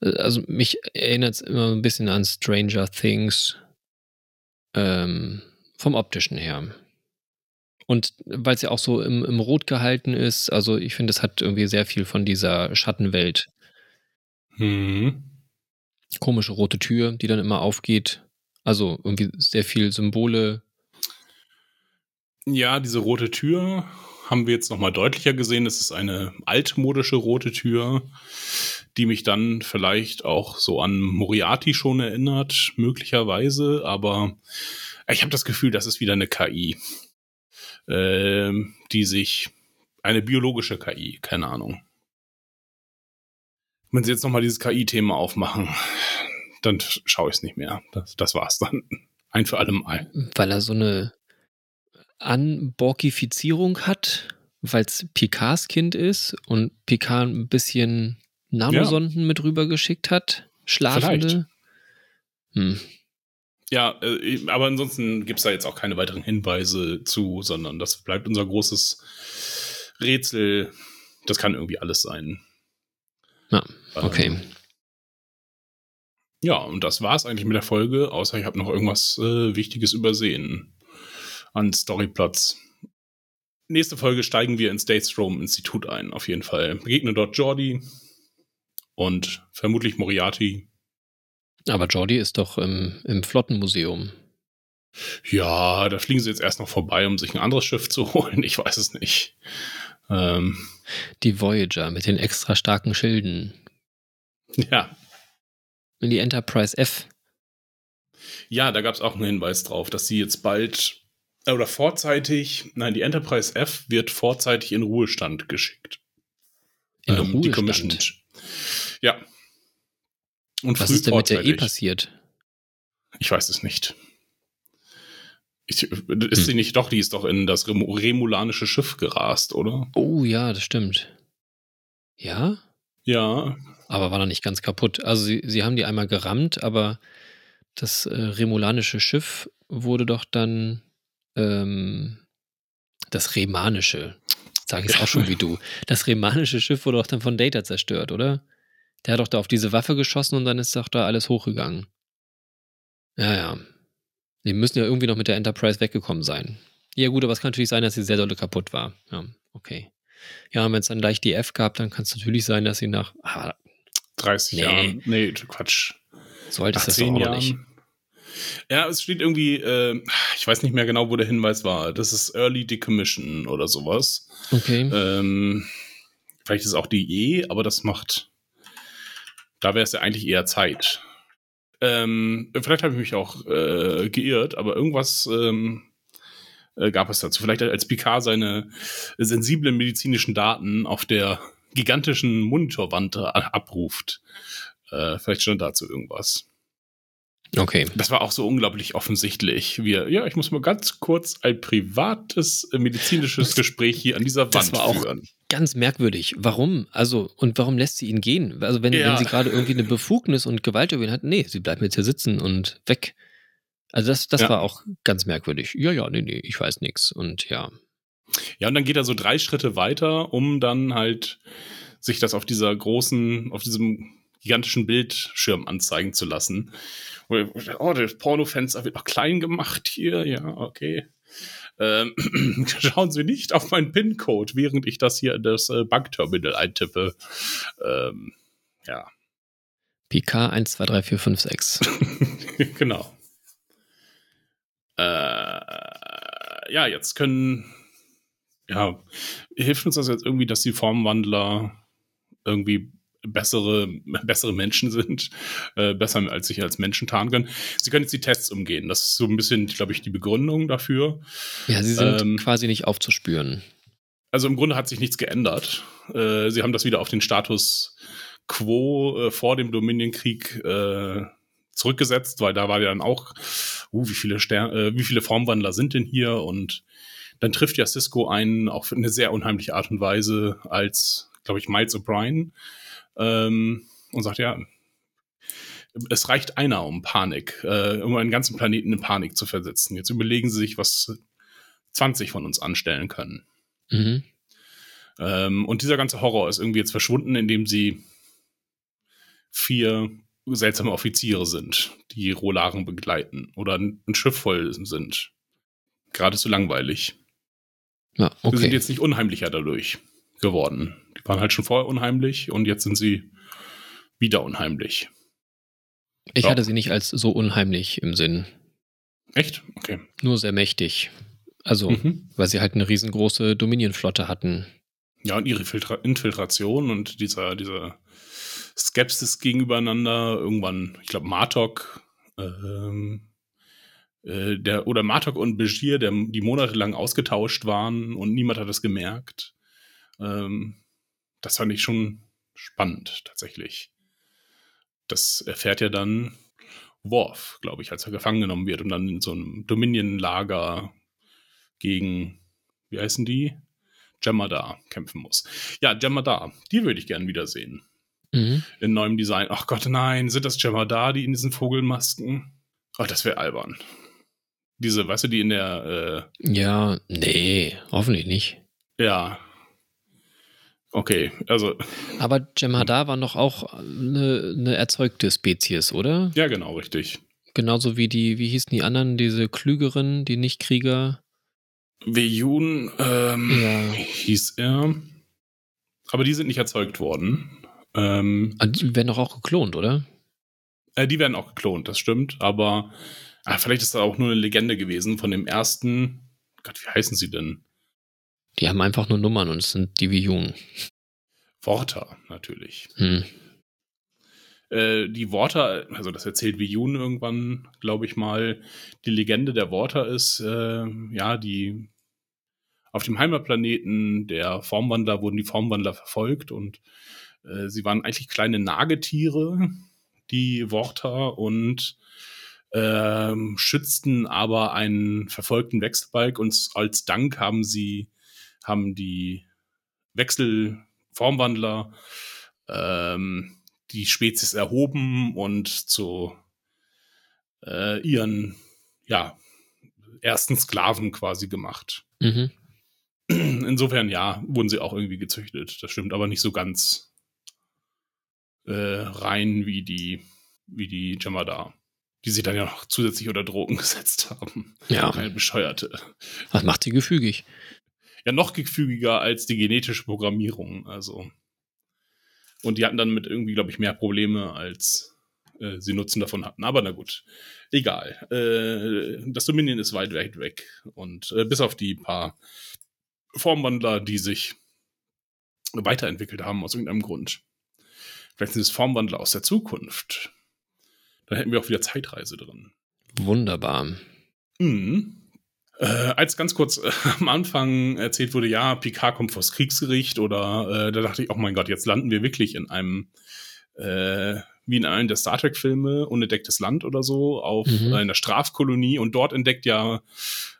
Also mich erinnert es immer ein bisschen an Stranger Things ähm, vom optischen her. Und weil es ja auch so im, im Rot gehalten ist, also ich finde, es hat irgendwie sehr viel von dieser Schattenwelt. Mhm. Komische rote Tür, die dann immer aufgeht. Also irgendwie sehr viel Symbole. Ja, diese rote Tür haben wir jetzt nochmal deutlicher gesehen. Es ist eine altmodische rote Tür, die mich dann vielleicht auch so an Moriarty schon erinnert, möglicherweise. Aber ich habe das Gefühl, das ist wieder eine KI äh, die sich eine biologische KI, keine Ahnung. Wenn sie jetzt nochmal dieses KI-Thema aufmachen, dann schaue ich es nicht mehr. Das, das war's dann. Ein für alle Mal. Weil er so eine Anborgifizierung hat, weil es Picards Kind ist und Picard ein bisschen Nanosonden ja. mit rübergeschickt hat. Schlafende. Hm. Ja, äh, aber ansonsten gibt es da jetzt auch keine weiteren Hinweise zu, sondern das bleibt unser großes Rätsel. Das kann irgendwie alles sein. Ja, okay. Ähm, Ja, und das war es eigentlich mit der Folge, außer ich habe noch irgendwas äh, Wichtiges übersehen an Storyplots. Nächste Folge steigen wir ins Daystrom Institut ein, auf jeden Fall. Begegnen dort Jordi und vermutlich Moriarty. Aber Jordi ist doch im, im Flottenmuseum. Ja, da fliegen sie jetzt erst noch vorbei, um sich ein anderes Schiff zu holen. Ich weiß es nicht. Ähm, Die Voyager mit den extra starken Schilden. ja. In die Enterprise F. Ja, da gab es auch einen Hinweis drauf, dass sie jetzt bald äh, oder vorzeitig, nein, die Enterprise F wird vorzeitig in Ruhestand geschickt. In Ähm, Ruhestand. decommissioned. Ja. Und Was ist denn mit der E passiert? Ich weiß es nicht. Ich, ist Hm. sie nicht doch, die ist doch in das Rem remulanische Schiff gerast, oder? Oh ja, das stimmt. Ja? Ja. Aber war noch nicht ganz kaputt. Also sie, sie haben die einmal gerammt, aber das äh, remulanische Schiff wurde doch dann ähm, das remanische, sage ich es auch schon wie du. Das remanische Schiff wurde doch dann von Data zerstört, oder? Der hat doch da auf diese Waffe geschossen und dann ist doch da alles hochgegangen. Ja, ja. Die müssen ja irgendwie noch mit der Enterprise weggekommen sein. Ja gut, aber es kann natürlich sein, dass sie sehr dolle kaputt war. Ja, okay. Ja, und wenn es dann gleich die F gab, dann kann es natürlich sein, dass sie nach. Ah, 30 Nee. Jahren. Nee, Quatsch. so alt ist das doch auch nicht. Ja, es steht irgendwie, äh, ich weiß nicht mehr genau, wo der Hinweis war. Das ist Early Decommission oder sowas. Okay. Ähm, vielleicht ist es auch die E, aber das macht. Da wäre es ja eigentlich eher Zeit. Ähm, vielleicht habe ich mich auch äh, geirrt, aber irgendwas ähm, äh, gab es dazu. Vielleicht als Picard seine sensiblen medizinischen Daten auf der gigantischen Monitorwand a- abruft. Äh, vielleicht stand dazu irgendwas. Okay. Das war auch so unglaublich offensichtlich. Wir, ja, ich muss mal ganz kurz ein privates äh, medizinisches Gespräch hier an dieser Das Wand war auch führen. Ganz merkwürdig. Warum? Also, und warum lässt sie ihn gehen? Also, wenn, Ja. wenn sie gerade irgendwie eine Befugnis und Gewalt über ihn hat, nee, sie bleibt jetzt hier sitzen und weg. Also, das, das Ja. war auch ganz merkwürdig. Ja, ja, nee, nee, ich weiß nichts. Und ja. Ja, und dann geht er so drei Schritte weiter, um dann halt sich das auf dieser großen, auf diesem gigantischen Bildschirm anzeigen zu lassen. Oh, das Pornofenster wird noch klein gemacht hier. Ja, okay. Ähm, schauen Sie nicht auf meinen PIN-Code, während ich das hier in das äh, Bankterminal eintippe. Ähm, ja, PK 1, 2, 3, 4, 5, 6. genau. Äh, ja, jetzt können. Ja, hilft uns das jetzt irgendwie, dass die Formwandler irgendwie bessere, bessere Menschen sind, äh, besser als sich als Menschen tarnen können. Sie können jetzt die Tests umgehen. Das ist so ein bisschen, glaube ich, die Begründung dafür. Ja, sie sind Ähm, quasi nicht aufzuspüren. Also im Grunde hat sich nichts geändert. Äh, sie haben das wieder auf den Status quo äh, vor dem Dominionkrieg äh, zurückgesetzt, weil da war ja dann auch, uh, wie viele Ster äh, wie viele Formwandler sind denn hier? Und dann trifft ja Cisco einen auf eine sehr unheimliche Art und Weise als, glaube ich, Miles O'Brien ähm, und sagt ja, es reicht einer, um Panik, äh, um einen ganzen Planeten in Panik zu versetzen. Jetzt überlegen sie sich, was 20 von uns anstellen können. Mhm. Ähm, und dieser ganze Horror ist irgendwie jetzt verschwunden, indem sie vier seltsame Offiziere sind, die Rolaren begleiten oder ein, Schiff voll sind. Gerade so langweilig. Ja, Sie sind okay. jetzt nicht unheimlicher dadurch geworden. Die waren halt schon vorher unheimlich und jetzt sind sie wieder unheimlich. Ich ja. hatte sie nicht als so unheimlich im Sinn. Echt? Okay. Nur sehr mächtig. Also, Mhm. weil sie halt eine riesengroße Dominion-Flotte hatten. Ja, und ihre Filtra Infiltration und dieser, dieser Skepsis gegenübereinander, irgendwann, ich glaube, Martok, ähm, äh, der, oder Martok und Begier, der, die monatelang ausgetauscht waren und niemand hat es gemerkt. Ähm, das fand ich schon spannend, tatsächlich. Das erfährt ja dann Worf, glaube ich, als er gefangen genommen wird und dann in so einem Dominion-Lager gegen, wie heißen die? Jemadar kämpfen muss. Ja, Jemadar, die würde ich gern wiedersehen. Mhm. In neuem Design. Ach Gott, nein, sind das Jemadar, die in diesen Vogelmasken? Oh, das wäre albern. Diese, weißt du, die in der, Ja, nee, hoffentlich nicht. äh, ja. Okay, also. Aber Jem'Hadar war noch auch eine, eine erzeugte Spezies, oder? Ja, genau, richtig. Genauso wie die, wie hießen die anderen, diese Klügeren, die Nicht-Krieger? Weyun ähm, ja. hieß er. Aber die sind nicht erzeugt worden. Ähm, ah, die werden doch auch geklont, oder? Äh, die werden auch geklont, das stimmt. Aber ah, vielleicht ist das auch nur eine Legende gewesen von dem ersten. Gott, wie heißen sie denn? Die haben einfach nur Nummern und es sind die wie Jung. Worter, natürlich. Hm. Äh, die Worter, also das erzählt wie Jun irgendwann, glaube ich mal. Die Legende der Worter ist, äh, ja, die auf dem Heimatplaneten der Formwandler wurden die Formwandler verfolgt und äh, sie waren eigentlich kleine Nagetiere, die Worter und ähm, schützten aber einen verfolgten Wechselbalg und als Dank haben sie haben die Wechselformwandler ähm, die Spezies erhoben und zu äh, ihren ja ersten Sklaven quasi gemacht. Mhm. Insofern ja, wurden sie auch irgendwie gezüchtet. Das stimmt aber nicht so ganz äh, rein wie die wie die Jamada, die sie dann ja noch zusätzlich unter Drogen gesetzt haben. Ja. Eine bescheuerte. Was macht sie gefügig? Ja, noch gefügiger als die genetische Programmierung. Also. Und die hatten dann mit irgendwie, glaube ich, mehr Probleme, als äh, sie Nutzen davon hatten. Aber na gut, egal. Äh, das Dominion ist weit, weit weg. Und äh, bis auf die paar Formwandler, die sich weiterentwickelt haben aus irgendeinem Grund. Vielleicht sind es Formwandler aus der Zukunft. Dann hätten wir auch wieder Zeitreise drin. Wunderbar. Mhm. Äh, als ganz kurz äh, am Anfang erzählt wurde, ja, Picard kommt vors Kriegsgericht oder äh, da dachte ich, oh mein Gott, jetzt landen wir wirklich in einem, äh, wie in einem der Star Trek-Filme, unentdecktes Land oder so, auf mhm. einer Strafkolonie und dort entdeckt ja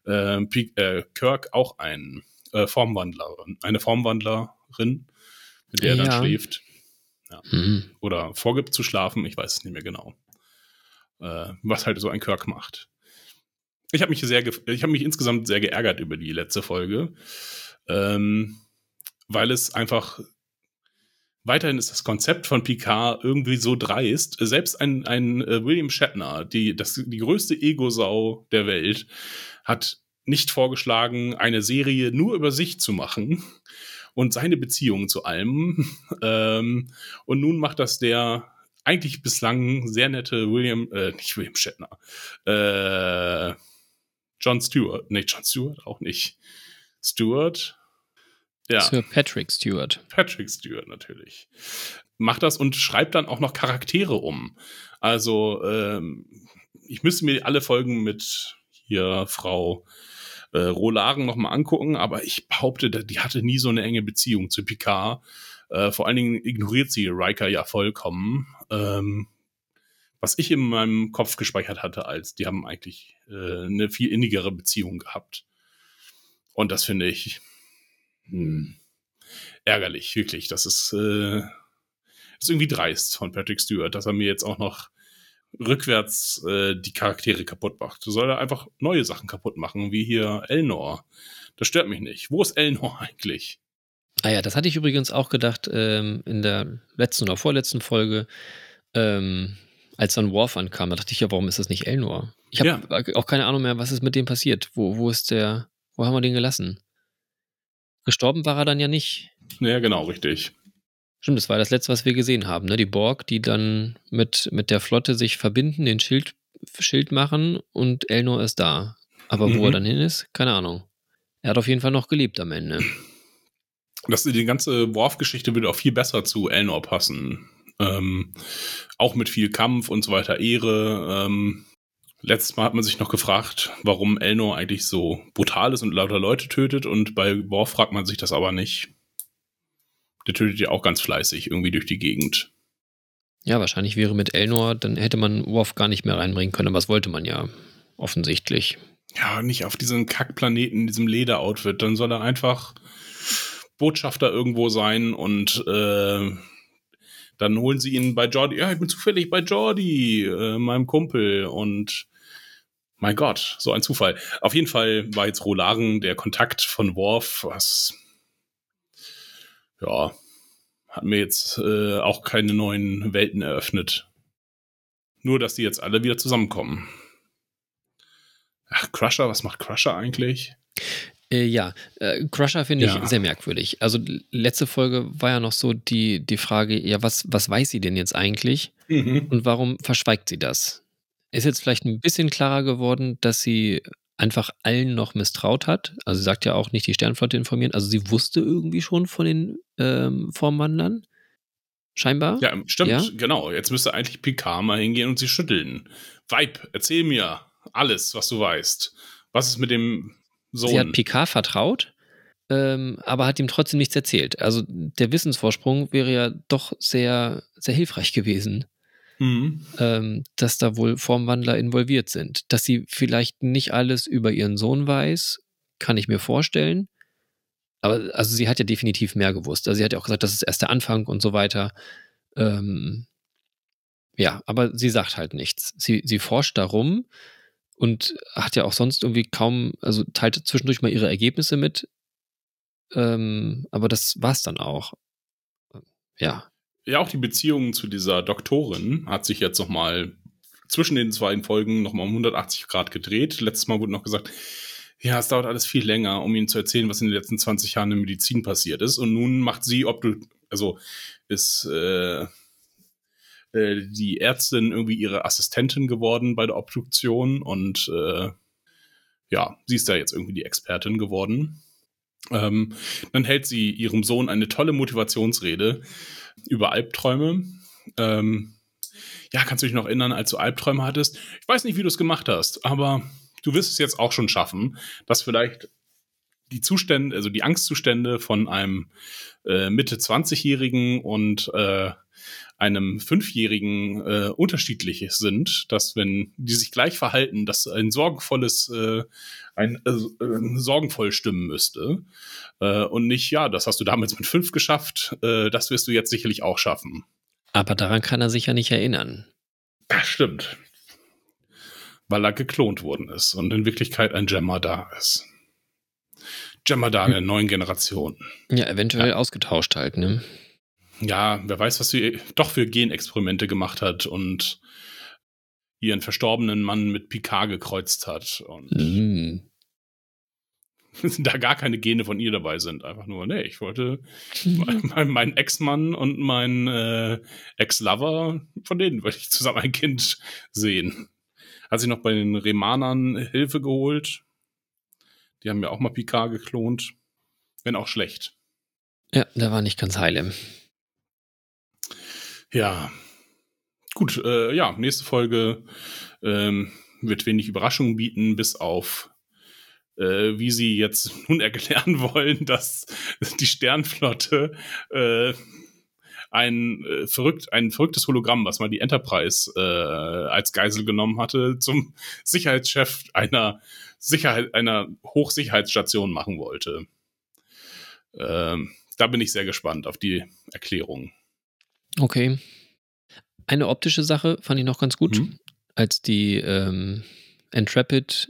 äh, äh, Kirk auch einen äh, Formwandlerin, eine Formwandlerin, mit der ja. er dann schläft. Ja. Mhm. Oder vorgibt zu schlafen, ich weiß es nicht mehr genau. Äh, was halt so ein Kirk macht ich habe mich sehr, ich habe mich insgesamt sehr geärgert über die letzte Folge, ähm, weil es einfach weiterhin ist das Konzept von Picard irgendwie so dreist. Selbst ein, ein äh, William Shatner, die, das, die größte Ego-Sau der Welt, hat nicht vorgeschlagen, eine Serie nur über sich zu machen und seine Beziehung zu allem. Ähm, und nun macht das der eigentlich bislang sehr nette William, äh, nicht William Shatner, äh, John Stewart. Nee, John Stewart auch nicht. Stewart. Ja. Sir Patrick Stewart. Patrick Stewart natürlich. Macht das und schreibt dann auch noch Charaktere um. Also, ähm, ich müsste mir alle Folgen mit hier Frau äh, Rolaren nochmal angucken, aber ich behaupte, die hatte nie so eine enge Beziehung zu Picard. Äh, vor allen Dingen ignoriert sie Riker ja vollkommen. Ähm, was ich in meinem Kopf gespeichert hatte, als die haben eigentlich äh, eine viel innigere Beziehung gehabt. Und das finde ich hm, ärgerlich, wirklich. Das ist, äh, ist irgendwie dreist von Patrick Stewart, dass er mir jetzt auch noch rückwärts äh, die Charaktere kaputt macht. Soll er einfach neue Sachen kaputt machen, wie hier Elnor. Das stört mich nicht. Wo ist Elnor eigentlich? Ah ja, das hatte ich übrigens auch gedacht ähm, in der letzten oder vorletzten Folge. Ähm, als dann Worf ankam, da dachte ich ja, warum ist das nicht Elnor? Ich habe ja. auch keine Ahnung mehr, was ist mit dem passiert. Wo, wo ist der, wo haben wir den gelassen? Gestorben war er dann ja nicht. Ja, genau, richtig. Stimmt, das war das letzte, was wir gesehen haben, ne? Die Borg, die dann mit, mit der Flotte sich verbinden, den Schild, Schild machen und Elnor ist da. Aber mhm. wo er mhm. dann hin ist, keine Ahnung. Er hat auf jeden Fall noch gelebt am Ende. Das, die ganze Worf-Geschichte würde auch viel besser zu Elnor passen. Ähm, auch mit viel Kampf und so weiter, Ehre. Ähm, letztes Mal hat man sich noch gefragt, warum Elnor eigentlich so brutal ist und lauter Leute tötet und bei Worf fragt man sich das aber nicht. Der tötet ja auch ganz fleißig irgendwie durch die Gegend. Ja, wahrscheinlich wäre mit Elnor, dann hätte man Worf gar nicht mehr reinbringen können, aber das wollte man ja offensichtlich. Ja, nicht auf diesem Kackplaneten, in diesem Lederoutfit. Dann soll er einfach Botschafter irgendwo sein und äh, dann holen sie ihn bei Jordi. Ja, ich bin zufällig bei Jordi, äh, meinem Kumpel. Und mein Gott, so ein Zufall. Auf jeden Fall war jetzt Rolaren der Kontakt von Worf, was ja, hat mir jetzt äh, auch keine neuen Welten eröffnet. Nur, dass die jetzt alle wieder zusammenkommen. Ach, Crusher, was macht Crusher eigentlich? Äh, ja, äh, Crusher finde ich ja. sehr merkwürdig. Also letzte Folge war ja noch so die, die Frage, ja, was, was weiß sie denn jetzt eigentlich mhm. und warum verschweigt sie das? Ist jetzt vielleicht ein bisschen klarer geworden, dass sie einfach allen noch misstraut hat. Also sie sagt ja auch nicht die Sternflotte informieren. Also sie wusste irgendwie schon von den ähm, Formwandlern. Scheinbar. Ja, stimmt, ja? genau. Jetzt müsste eigentlich Picard mal hingehen und sie schütteln. Weib, erzähl mir alles, was du weißt. Was ist mit dem Sohn? Sie hat Picard vertraut, ähm, aber hat ihm trotzdem nichts erzählt. Also der Wissensvorsprung wäre ja doch sehr, sehr hilfreich gewesen. Mhm. Ähm, dass da wohl Formwandler involviert sind. Dass sie vielleicht nicht alles über ihren Sohn weiß, kann ich mir vorstellen. Aber also sie hat ja definitiv mehr gewusst. Also sie hat ja auch gesagt, das ist erst der Anfang und so weiter. Ähm, ja, aber sie sagt halt nichts. Sie, sie forscht darum und hat ja auch sonst irgendwie kaum, also teilt zwischendurch mal ihre Ergebnisse mit. Ähm, aber das war's dann auch. Ja. Ja, auch die Beziehung zu dieser Doktorin hat sich jetzt nochmal zwischen den zwei Folgen nochmal um 180 Grad gedreht. Letztes Mal wurde noch gesagt, ja, es dauert alles viel länger, um ihnen zu erzählen, was in den letzten 20 Jahren in Medizin passiert ist. Und nun macht sie, ob du, also ist äh, äh, die Ärztin irgendwie ihre Assistentin geworden bei der Obduktion und äh, ja, sie ist da jetzt irgendwie die Expertin geworden. Ähm, dann hält sie ihrem Sohn eine tolle Motivationsrede über Albträume. Ähm, ja, kannst du dich noch erinnern, als du Albträume hattest? Ich weiß nicht, wie du es gemacht hast, aber du wirst es jetzt auch schon schaffen, dass vielleicht die Zustände, also die Angstzustände von einem äh, Mitte 20-Jährigen und äh, einem Fünfjährigen äh, unterschiedlich sind, dass wenn die sich gleich verhalten, dass ein sorgenvolles, äh, ein äh, sorgenvoll stimmen müsste äh, und nicht, ja, das hast du damals mit fünf geschafft, äh, das wirst du jetzt sicherlich auch schaffen. Aber daran kann er sich ja nicht erinnern. Das stimmt. Weil er geklont worden ist und in Wirklichkeit ein Gemma da ist. Gemma da hm. der neuen Generation. Ja, eventuell ja. ausgetauscht halt, ne? Ja, wer weiß, was sie doch für Genexperimente gemacht hat und ihren verstorbenen Mann mit Picard gekreuzt hat und mhm. da gar keine Gene von ihr dabei sind. Einfach nur, nee, ich wollte meinen mein Ex-Mann und mein äh, Ex-Lover, von denen wollte ich zusammen ein Kind sehen. Hat sich noch bei den Remanern Hilfe geholt. Die haben ja auch mal Picard geklont. Wenn auch schlecht. Ja, der war nicht ganz heile. Ja. Gut, äh, ja, nächste Folge ähm, wird wenig Überraschungen bieten, bis auf äh, wie sie jetzt nun erklären wollen, dass die Sternflotte äh, ein, äh, verrückt, ein verrücktes Hologramm, was mal die Enterprise äh, als Geisel genommen hatte, zum Sicherheitschef einer Sicherheit, einer Hochsicherheitsstation machen wollte. Ähm, da bin ich sehr gespannt auf die Erklärung. Okay. Eine optische Sache fand ich noch ganz gut, mhm. als die ähm, Intrepid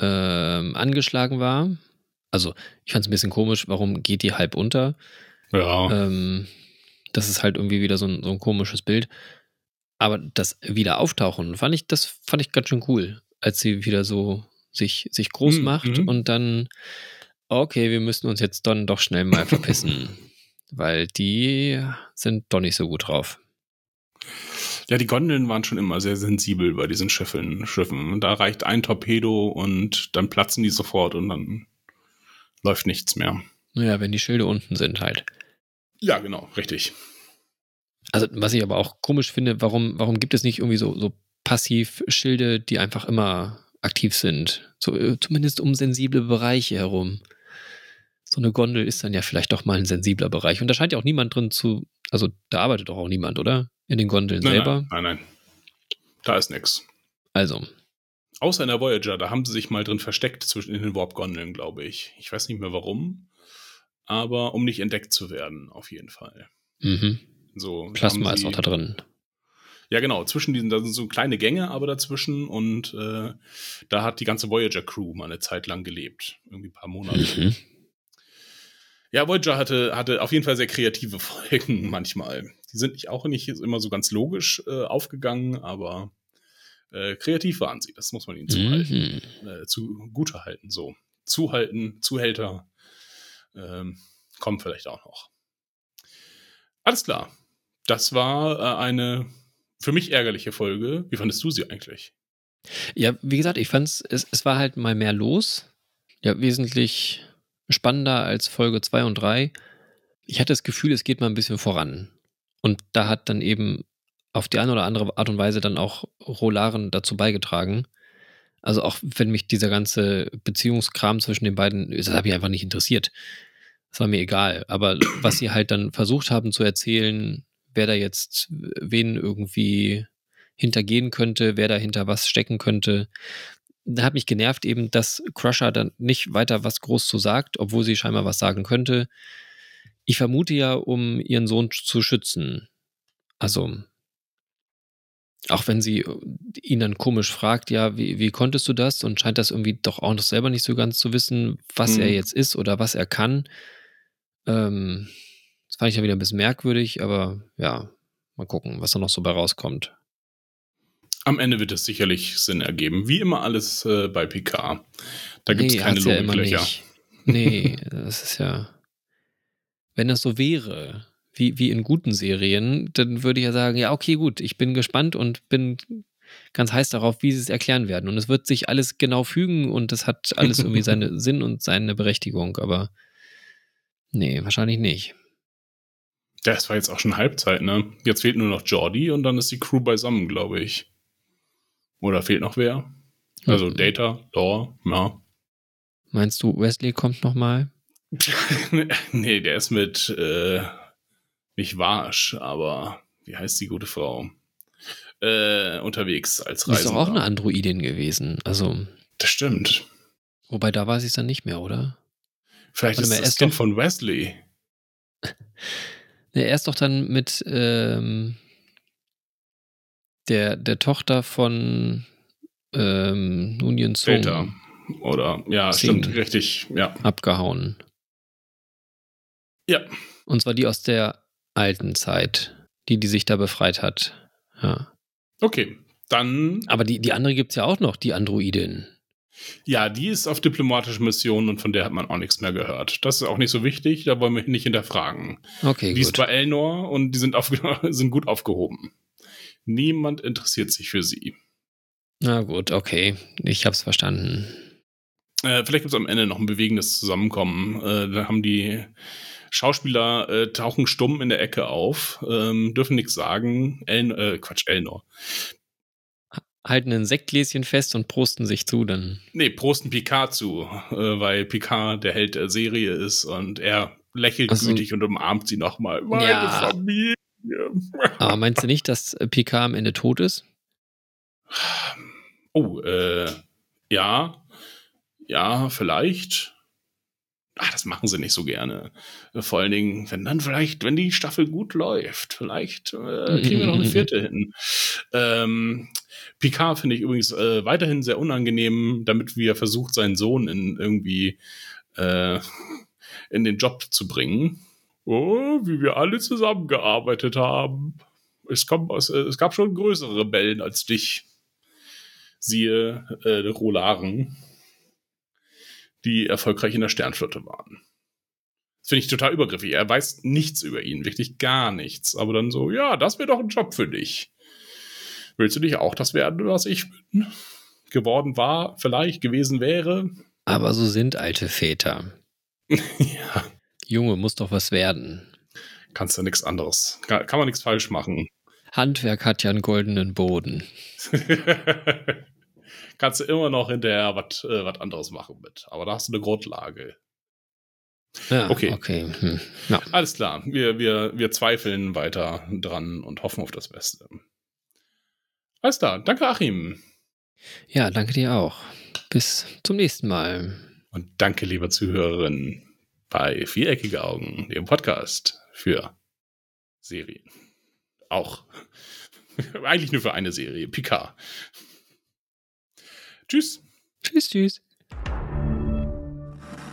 ähm, angeschlagen war. Also, ich fand es ein bisschen komisch, warum geht die halb unter? Ja. Ähm, das ist halt irgendwie wieder so ein, so ein komisches Bild. Aber das wieder auftauchen, fand ich, das fand ich ganz schön cool, als sie wieder so sich, sich groß mhm. macht mhm. und dann, okay, wir müssen uns jetzt dann doch schnell mal verpissen. weil die sind doch nicht so gut drauf. Ja, die Gondeln waren schon immer sehr sensibel bei diesen Schiffen. Schiffen. Da reicht ein Torpedo und dann platzen die sofort und dann läuft nichts mehr. Naja, wenn die Schilde unten sind halt. Ja, genau, richtig. Also, was ich aber auch komisch finde, warum, warum gibt es nicht irgendwie so, so Passivschilde, die einfach immer aktiv sind? So, äh, zumindest um sensible Bereiche herum so eine Gondel ist dann ja vielleicht doch mal ein sensibler Bereich. Und da scheint ja auch niemand drin zu, also da arbeitet doch auch niemand, oder? In den Gondeln nein, selber? Nein, nein, nein. Da ist nichts. Also. Außer in der Voyager, da haben sie sich mal drin versteckt zwischen den Warp-Gondeln, glaube ich. Ich weiß nicht mehr warum, aber um nicht entdeckt zu werden, auf jeden Fall. Mhm. So, Plasma ist auch da drin. Ja, genau. Zwischen diesen, da sind so kleine Gänge aber dazwischen und äh, da hat die ganze Voyager-Crew mal eine Zeit lang gelebt. Irgendwie ein paar Monate. Mhm. Ja, Voyager hatte, hatte auf jeden Fall sehr kreative Folgen manchmal. Die sind nicht, auch nicht immer so ganz logisch äh, aufgegangen, aber äh, kreativ waren sie. Das muss man ihnen zuhalten. Mhm. Äh, zu Gute halten, so. Zuhalten, Zuhälter ähm, kommen vielleicht auch noch. Alles klar. Das war äh, eine für mich ärgerliche Folge. Wie fandest du sie eigentlich? Ja, wie gesagt, ich fand es, es war halt mal mehr los. Ja, wesentlich spannender als Folge 2 und 3. Ich hatte das Gefühl, es geht mal ein bisschen voran. Und da hat dann eben auf die eine oder andere Art und Weise dann auch Rolaren dazu beigetragen. Also auch wenn mich dieser ganze Beziehungskram zwischen den beiden, das hat mich einfach nicht interessiert. Das war mir egal. Aber was sie halt dann versucht haben zu erzählen, wer da jetzt wen irgendwie hintergehen könnte, wer dahinter was stecken könnte, hat mich genervt eben, dass Crusher dann nicht weiter was groß zu sagt, obwohl sie scheinbar was sagen könnte. Ich vermute ja, um ihren Sohn zu schützen. Also, auch wenn sie ihn dann komisch fragt, ja, wie, wie konntest du das? Und scheint das irgendwie doch auch noch selber nicht so ganz zu wissen, was hm. er jetzt ist oder was er kann. Ähm, das fand ich ja wieder ein bisschen merkwürdig, aber ja, mal gucken, was da noch so bei rauskommt. Am Ende wird es sicherlich Sinn ergeben. Wie immer alles äh, bei PK. Da gibt es nee, keine Logiklöcher. Ja nee, das ist ja. Wenn das so wäre, wie, wie in guten Serien, dann würde ich ja sagen, ja, okay, gut, ich bin gespannt und bin ganz heiß darauf, wie sie es erklären werden. Und es wird sich alles genau fügen und das hat alles irgendwie seinen Sinn und seine Berechtigung, aber nee, wahrscheinlich nicht. Das war jetzt auch schon Halbzeit, ne? Jetzt fehlt nur noch Jordi und dann ist die Crew beisammen, glaube ich. Oder fehlt noch wer? Also mhm. Data, Lore, ja. Meinst du, Wesley kommt noch mal? nee, der ist mit äh, nicht Warsch, aber wie heißt die gute Frau? Äh, unterwegs als Reisender. Ist doch auch eine Androidin gewesen. Also. Das stimmt. Wobei da weiß ich es dann nicht mehr, oder? Vielleicht Warte ist das Kind von Wesley. er ist doch dann mit ähm, der, der Tochter von ähm, Nunien Song. Oder, ja, Sing stimmt, richtig, ja. Abgehauen. Ja. Und zwar die aus der alten Zeit, die, die sich da befreit hat. Ja. Okay, dann. Aber die, die andere gibt es ja auch noch, die Androidin. Ja, die ist auf diplomatischer Mission und von der hat man auch nichts mehr gehört. Das ist auch nicht so wichtig, da wollen wir nicht hinterfragen. Okay, die gut. ist bei Elnor und die sind, auf, sind gut aufgehoben. Niemand interessiert sich für sie. Na gut, okay. Ich hab's verstanden. Äh, vielleicht gibt es am Ende noch ein bewegendes Zusammenkommen. Äh, da haben die Schauspieler äh, tauchen stumm in der Ecke auf, ähm, dürfen nichts sagen. El äh, Quatsch, Elnor. Halten ein Sektgläschen fest und prosten sich zu dann. Nee, prosten Picard zu, äh, weil Picard der Held der Serie ist und er lächelt also, gütig und umarmt sie nochmal. Meine ja, Familie. Aber meinst du nicht, dass Picard am Ende tot ist? Oh, äh, ja. Ja, vielleicht. Ach, das machen sie nicht so gerne. Vor allen Dingen, wenn dann vielleicht, wenn die Staffel gut läuft, vielleicht äh, kriegen wir noch eine vierte hin. Ähm, Picard finde ich übrigens äh, weiterhin sehr unangenehm, damit wir versucht, seinen Sohn in irgendwie äh, in den Job zu bringen oh, wie wir alle zusammengearbeitet haben. Es, kommt, es, es gab schon größere Rebellen als dich. Siehe äh, Rolaren, die erfolgreich in der Sternflotte waren. Das finde ich total übergriffig. Er weiß nichts über ihn, wirklich gar nichts. Aber dann so, ja, das wäre doch ein Job für dich. Willst du dich auch das werden, was ich bin? geworden war, vielleicht gewesen wäre? Aber so sind alte Väter. ja. Junge, muss doch was werden. Kannst du nichts anderes. Kann, kann man nichts falsch machen. Handwerk hat ja einen goldenen Boden. Kannst du immer noch hinterher was äh, anderes machen mit. Aber da hast du eine Grundlage. Ja, okay. okay. Hm. Ja. Alles klar. Wir, wir, wir zweifeln weiter dran und hoffen auf das Beste. Alles klar. Danke, Achim. Ja, danke dir auch. Bis zum nächsten Mal. Und danke, liebe Zuhörerinnen bei Viereckige Augen, dem Podcast für Serien. Auch. Eigentlich nur für eine Serie, Picard. Tschüss. Tschüss, tschüss.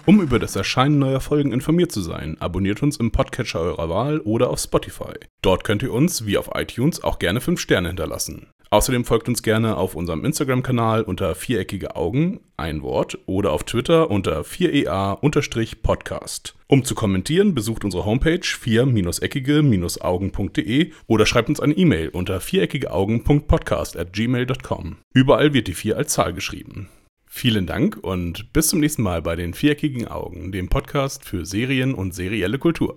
Um über das Erscheinen neuer Folgen informiert zu sein, abonniert uns im Podcatcher eurer Wahl oder auf Spotify. Dort könnt ihr uns, wie auf iTunes, auch gerne 5 Sterne hinterlassen. Außerdem folgt uns gerne auf unserem Instagram-Kanal unter viereckige Augen, ein Wort, oder auf Twitter unter 4ea-podcast. Um zu kommentieren, besucht unsere Homepage 4-eckige-augen.de oder schreibt uns eine E-Mail unter viereckigeaugen.podcast at gmail.com. Überall wird die 4 als Zahl geschrieben. Vielen Dank und bis zum nächsten Mal bei den Viereckigen Augen, dem Podcast für Serien und serielle Kultur.